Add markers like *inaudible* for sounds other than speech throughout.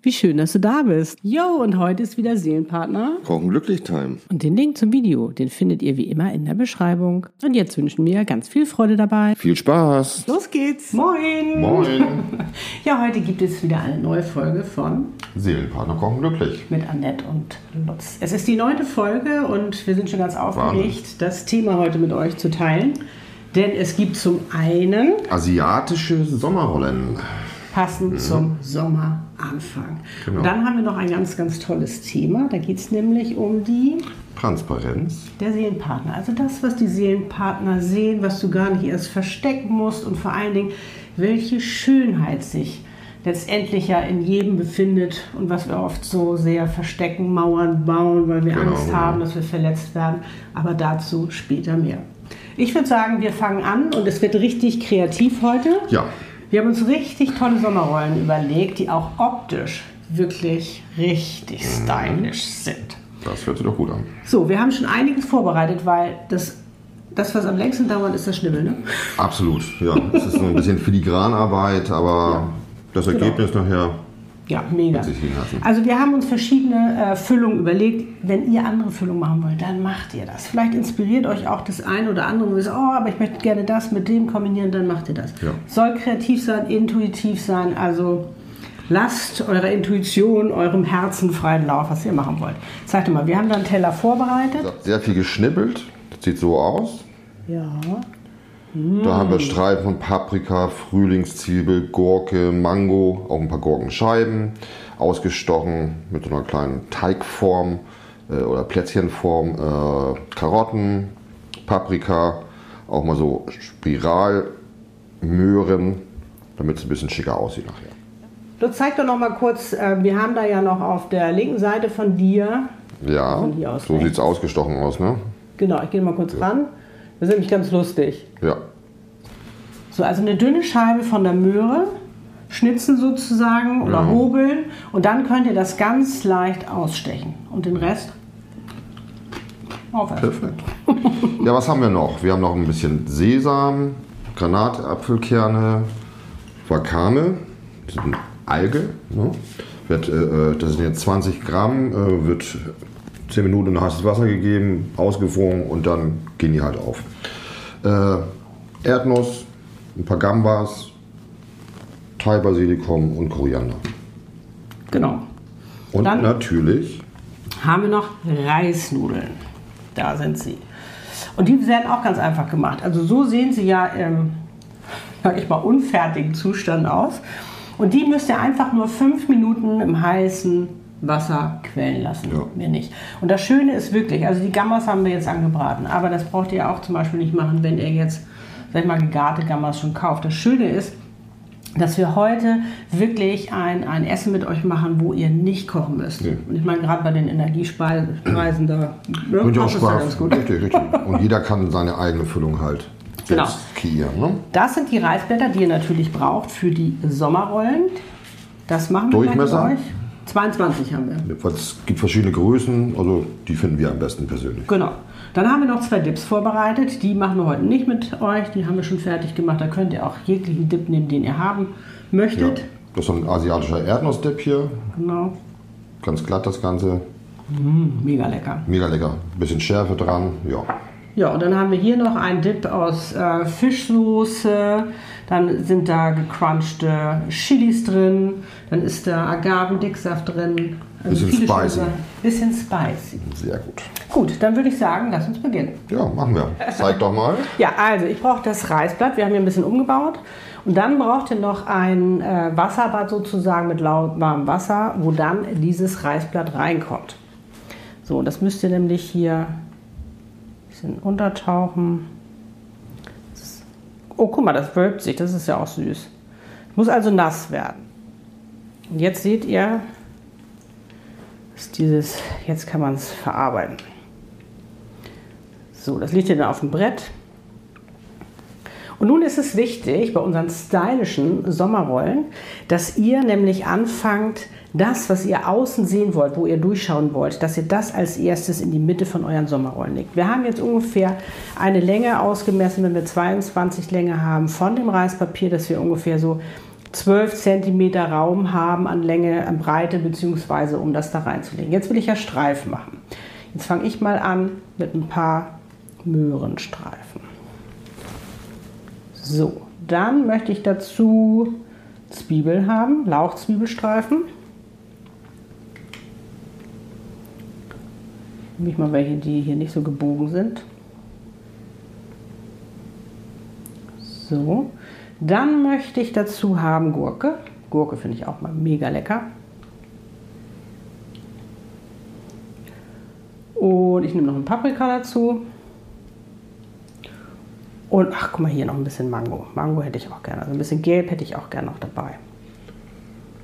Wie schön, dass du da bist. Jo, und heute ist wieder Seelenpartner. Kochen glücklich Time. Und den Link zum Video, den findet ihr wie immer in der Beschreibung. Und jetzt wünschen wir ganz viel Freude dabei. Viel Spaß. Los geht's. Moin. Moin. *laughs* Ja, heute gibt es wieder eine neue Folge von Seelenpartner kochen glücklich. mit Annette und Lutz. Es ist die neunte Folge und wir sind schon ganz aufgeregt, das Thema heute mit euch zu teilen. Denn es gibt zum einen, Asiatische Sommerrollen. Passend zum Sommeranfang. Genau. Und dann haben wir noch ein ganz, ganz tolles Thema. Da geht es nämlich um die Transparenz. der Seelenpartner. Also das, was die Seelenpartner sehen, was du gar nicht erst verstecken musst und vor allen Dingen, welche Schönheit sich letztendlich ja in jedem befindet und was wir oft so sehr verstecken, Mauern bauen, weil wir Genau, Angst genau. haben, dass wir verletzt werden. Aber dazu später mehr. Ich würde sagen, wir fangen an und es wird richtig kreativ heute. Ja. Wir haben uns richtig tolle Sommerrollen überlegt, die auch optisch wirklich richtig stylisch sind. Das hört sich doch gut an. So, wir haben schon einiges vorbereitet, weil das, das was am längsten dauert, ist das Schnibbeln. Ne? Absolut. Ja. Es ist so ein bisschen *laughs* Filigranarbeit, aber das Ergebnis nachher Ja, mega. Also wir haben uns verschiedene äh, Füllungen überlegt. Wenn ihr andere Füllungen machen wollt, dann macht ihr das. Vielleicht inspiriert euch auch das eine oder andere. Wo ihr sagt, oh, aber ich möchte gerne das mit dem kombinieren, dann macht ihr das. Ja. Soll kreativ sein, intuitiv sein. Also lasst eurer Intuition, eurem Herzen freien Lauf, was ihr machen wollt. Sagt mal, wir haben da einen Teller vorbereitet. Sehr viel geschnippelt. Das sieht so aus. Ja. Da haben wir Streifen von Paprika, Frühlingszwiebel, Gurke, Mango, auch ein paar Gurkenscheiben, ausgestochen mit so einer kleinen Teigform äh, oder Plätzchenform, äh, Karotten, Paprika, auch mal so Spiralmöhren, damit es ein bisschen schicker aussieht nachher. Du zeig doch noch mal kurz, äh, wir haben da ja noch auf der linken Seite von dir, Ja, Von hier aus so sieht es ausgestochen aus, ne? genau, ich gehe mal kurz ran. Das ist nämlich ganz lustig. Ja, So, also eine dünne Scheibe von der Möhre, schnitzen sozusagen oder Ja. hobeln und dann könnt ihr das ganz leicht ausstechen und den Rest aufessen. perfekt. ja, was haben wir noch? Wir haben noch ein bisschen Sesam, Granatapfelkerne, Wakame, das ist eine Alge. Ne? Äh, äh, das sind jetzt 20 Gramm, äh, wird 10 Minuten in heißes Wasser gegeben, ausgefroren und dann gehen die halt auf. Äh, Erdnuss, ein paar Gambas, Thai-Basilikum und Koriander. Genau. Und Dann- natürlich haben wir noch Reisnudeln. Da sind sie. Und die werden auch ganz einfach gemacht. Also so sehen sie ja im, sag ich mal, unfertigen Zustand aus. Und die müsst ihr einfach nur fünf Minuten im heißen Wasser quellen lassen. Ja. Mehr nicht. Und das Schöne ist wirklich, also die Gambas haben wir jetzt angebraten, aber das braucht ihr auch zum Beispiel nicht machen, wenn ihr jetzt, sag ich mal, gegarte Gambas schon kauft. Das Schöne ist, dass wir heute wirklich ein, ein Essen mit euch machen, wo ihr nicht kochen müsst. Nee. Und ich meine, gerade bei den Energiespeisen, da ne, auch passt es ja Spaß. ganz gut. Richtig, richtig. Und jeder kann seine eigene Füllung halt Genau. kreieren. Ne? Das sind die Reisblätter, die ihr natürlich braucht für die Sommerrollen. Das machen wir gleich mit Durchmesser? euch. 22 haben wir. Es gibt verschiedene Größen, also die finden wir am besten persönlich. Genau. Dann haben wir noch zwei Dips vorbereitet. Die machen wir heute nicht mit euch. Die haben wir schon fertig gemacht. Da könnt ihr auch jeglichen Dip nehmen, den ihr haben Ja. möchtet. Das ist so ein asiatischer Erdnussdip hier. Genau. Ganz glatt das Ganze. Mega lecker. Mega lecker. Bisschen Schärfe dran. Ja. Ja, und dann haben wir hier noch einen Dip aus äh, Fischsoße. Dann sind da gecrunchte Chilis drin. Dann ist da Agavendicksaft drin. Bisschen viele schöne spicy. Bisschen spicy. Sehr gut. Gut, dann würde ich sagen, lass uns beginnen. Ja, machen wir. Zeig doch mal. *laughs* Ja, also ich brauche das Reisblatt. Wir haben hier ein bisschen umgebaut. Und dann braucht ihr noch ein äh, Wasserbad sozusagen mit lauwarmem Wasser, wo dann dieses Reisblatt reinkommt. So, das müsst ihr nämlich hier bisschen untertauchen. Oh, guck mal, das wölbt sich. Das ist ja auch süß. Muss also nass werden. Und jetzt seht ihr, ist dieses, jetzt kann man es verarbeiten. So, das liegt hier dann auf dem Brett. Und nun ist es wichtig bei unseren stylischen Sommerrollen, dass ihr nämlich anfangt, das, was ihr außen sehen wollt, wo ihr durchschauen wollt, dass ihr das als erstes in die Mitte von euren Sommerrollen legt. Wir haben jetzt ungefähr eine Länge ausgemessen, wenn wir 22 Länge haben von dem Reispapier, dass wir ungefähr so 12 cm Raum haben an Länge, an Breite, beziehungsweise um das da reinzulegen. Jetzt will ich ja Streifen machen. Jetzt fange ich mal an mit ein paar Möhrenstreifen. So, dann möchte ich dazu Zwiebel haben, Lauchzwiebelstreifen. Nehme ich mal welche, die hier nicht so gebogen sind. So, dann möchte ich dazu haben Gurke. Gurke finde ich auch mal mega lecker. Und ich nehme noch ein Paprika dazu. Und ach, guck mal hier noch ein bisschen Mango. Mango hätte ich auch gerne. Also ein bisschen Gelb hätte ich auch gerne noch dabei.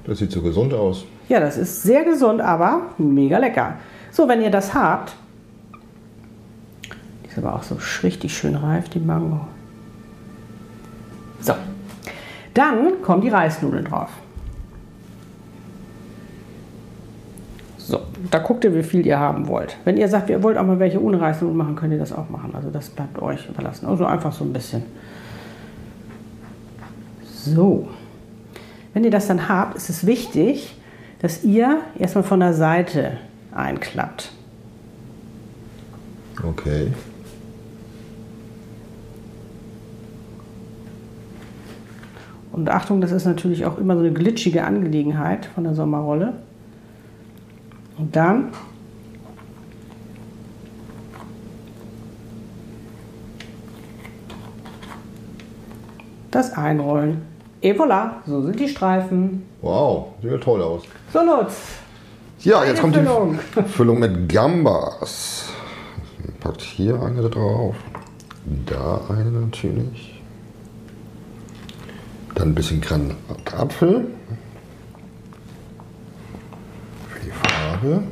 Das sieht so gesund aus. Ja, das ist sehr gesund, aber mega lecker. So, wenn ihr das habt, die ist aber auch so richtig schön reif, die Mango. So, dann kommen die Reisnudeln drauf. So, da guckt ihr, wie viel ihr haben wollt. Wenn ihr sagt, ihr wollt auch mal welche ohne Reisnudeln machen, könnt ihr das auch machen. Also das bleibt euch überlassen. Also einfach so ein bisschen. So, wenn ihr das dann habt, ist es wichtig, dass ihr erstmal von der Seite einklappt. Okay. Und Achtung, das ist natürlich auch immer so eine glitschige Angelegenheit von der Sommerrolle. Und dann das Einrollen. Et voilà, so sind die Streifen. Wow, sieht ja toll aus. So, Lutz. Ja, Eine jetzt kommt Füllung. die Füllung mit Gambas. Packt hier eine drauf. Da eine natürlich. Dann ein bisschen Granatapfel. Für die Farbe.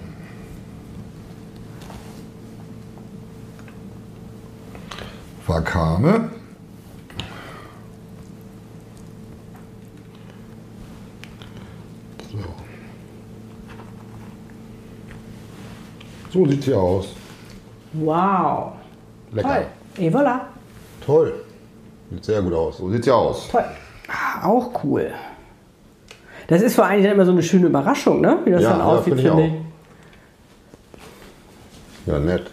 Wakame. So. So sieht sie aus. Wow. Lecker. Toll. Et voilà. Toll. Sieht sehr gut aus. So sieht sie aus. Toll. Ah, auch cool. Das ist vor allem dann immer so eine schöne Überraschung, ne? Wie das Ja, dann ja, aussieht, finde ich finde auch. ich. Ja, nett.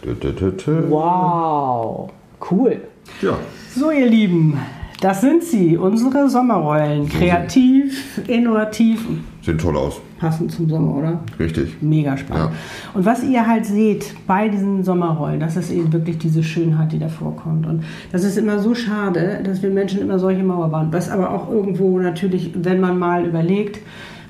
Wow. Cool. Ja. So, ihr Lieben, das sind sie, unsere Sommerrollen. Kreativ, innovativ, Sehen toll aus. passend zum Sommer, oder? Richtig. Mega spannend. Und was ihr halt seht bei diesen Sommerrollen, das ist eben wirklich diese Schönheit, die da vorkommt. Und das ist immer so schade, dass wir Menschen immer solche Mauer bauen. Was aber auch irgendwo natürlich, wenn man mal überlegt,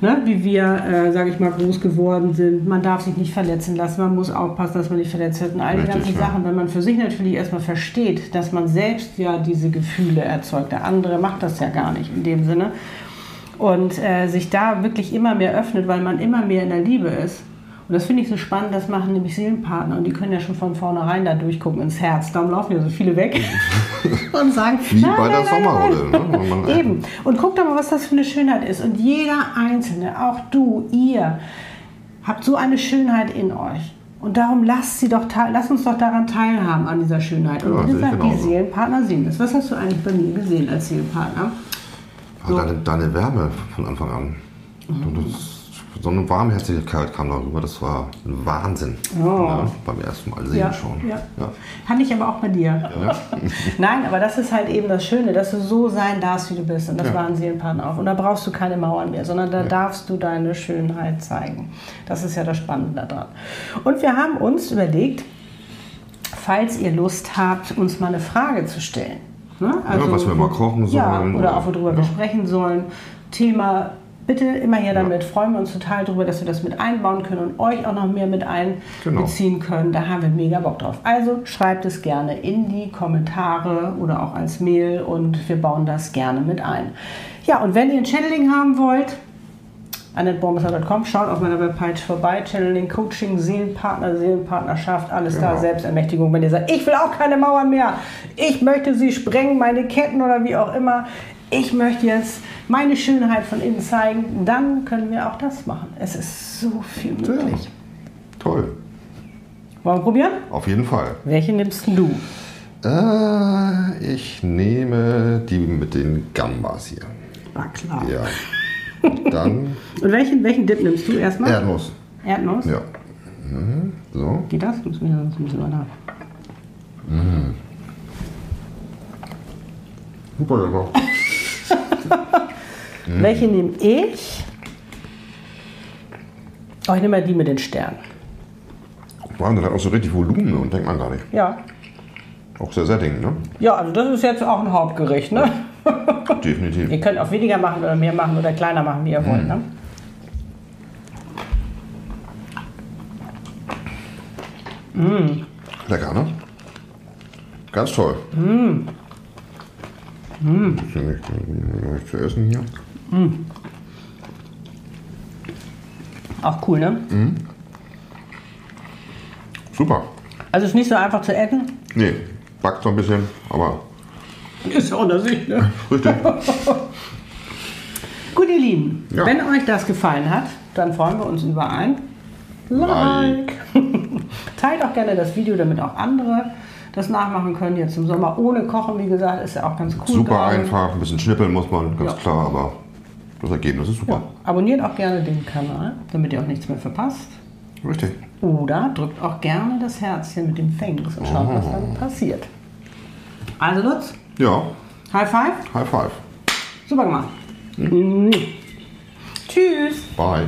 ne, wie wir, äh, sage ich mal, groß geworden sind, man darf sich nicht verletzen lassen, man muss aufpassen, dass man nicht verletzt wird. Und all die Richtig, ganzen ja. Sachen, wenn man für sich natürlich erstmal versteht, dass man selbst ja diese Gefühle erzeugt. Der andere macht das ja gar nicht in dem Sinne und äh, sich da wirklich immer mehr öffnet, weil man immer mehr in der Liebe ist. Und das finde ich so spannend, das machen nämlich Seelenpartner und die können ja schon von vornherein da durchgucken ins Herz. Darum laufen ja so viele weg *laughs* und sagen, Wie nein, bei nein, der Sommerrolle. Ne? *laughs* Eben. Und guck doch mal, was das für eine Schönheit ist. Und jeder Einzelne, auch du, ihr, habt so eine Schönheit in euch. Und darum lasst, sie doch lasst uns doch daran teilhaben, an dieser Schönheit. Und Ja, wie gesagt, die. Seelenpartner sehen das. Was hast du eigentlich bei mir gesehen als Seelenpartner? Aber deine, deine Wärme von Anfang an. Und das, so eine Warmherzigkeit kam darüber. Das war ein Wahnsinn. Oh. Ja, beim ersten Mal sehen Ja, schon. ja. Ja. Kann ich aber auch bei dir. *laughs* Nein, aber das ist halt eben das Schöne, dass du so sein darfst, wie du bist. Und das Ja. waren Seelenpartner auch. Und da brauchst du keine Mauern mehr, sondern da darfst du deine Schönheit zeigen. Das ist ja das Spannende daran. Und wir haben uns überlegt, falls ihr Lust habt, uns mal eine Frage zu stellen. Ne? was wir mal kochen Ja, sollen oder oder- auch worüber wir sprechen sollen. Thema, bitte immer her damit. Freuen wir uns total darüber, dass wir das mit einbauen können und euch auch noch mehr mit Genau. einbeziehen können. Da haben wir mega Bock drauf. Also schreibt es gerne in die Kommentare oder auch als Mail und wir bauen das gerne mit ein. Ja, und wenn ihr ein Channeling haben wollt, annetbormesser.com. Schaut auf meiner Webpage vorbei. Channeling, Coaching, Seelenpartner, Seelenpartnerschaft, alles da. Genau. Selbstermächtigung. Wenn ihr sagt, ich will auch keine Mauern mehr. Ich möchte sie sprengen, meine Ketten oder wie auch immer. Ich möchte jetzt meine Schönheit von innen zeigen. Dann können wir auch das machen. Es ist so viel möglich. Toll. Wollen wir probieren? Auf jeden Fall. Welche nimmst du? Äh, ich nehme die mit den Gambas hier. Ah, klar. Ja. Dann *laughs* Und welchen, welchen Dip nimmst du erstmal? Erdnuss. Erdnuss? Ja. Mhm. So. Geht das? Muss mir sonst ein bisschen weiter. Super lecker. *laughs* Welche nehme ich? Oh, ich nehme mal die mit den Sternen. Wahnsinn, das hat auch so richtig Volumen und denkt man gar nicht. Ja. Auch sehr sättigend, ne? Ja, also das ist jetzt auch ein Hauptgericht, ne? *laughs* Definitiv. Ihr könnt auch weniger machen oder mehr machen oder kleiner machen, wie ihr wollt, ne? Lecker, ne? Ganz toll. Mm. Mm. Nicht, nicht zu essen hier. Auch cool, ne? Super. Also ist nicht so einfach zu essen. Nee, backt so ein bisschen, aber Ist ja unter sich, ne? *laughs* richtig. *laughs* Gut, ihr Lieben, Ja. wenn euch das gefallen hat, dann freuen wir uns über ein Like. *laughs* Teilt auch gerne das Video, damit auch andere das nachmachen können. Jetzt im Sommer ohne Kochen, wie gesagt, ist ja auch ganz cool. Super gerade. einfach, ein bisschen schnippeln muss man, ganz Ja. klar, aber das Ergebnis ist super. Ja. Abonniert auch gerne den Kanal, damit ihr auch nichts mehr verpasst. Richtig. Oder drückt auch gerne das Herzchen mit dem Thanks und schaut, was dann passiert. Also Lutz, Ja, High Five. High Five. Super gemacht. Tschüss. Bye.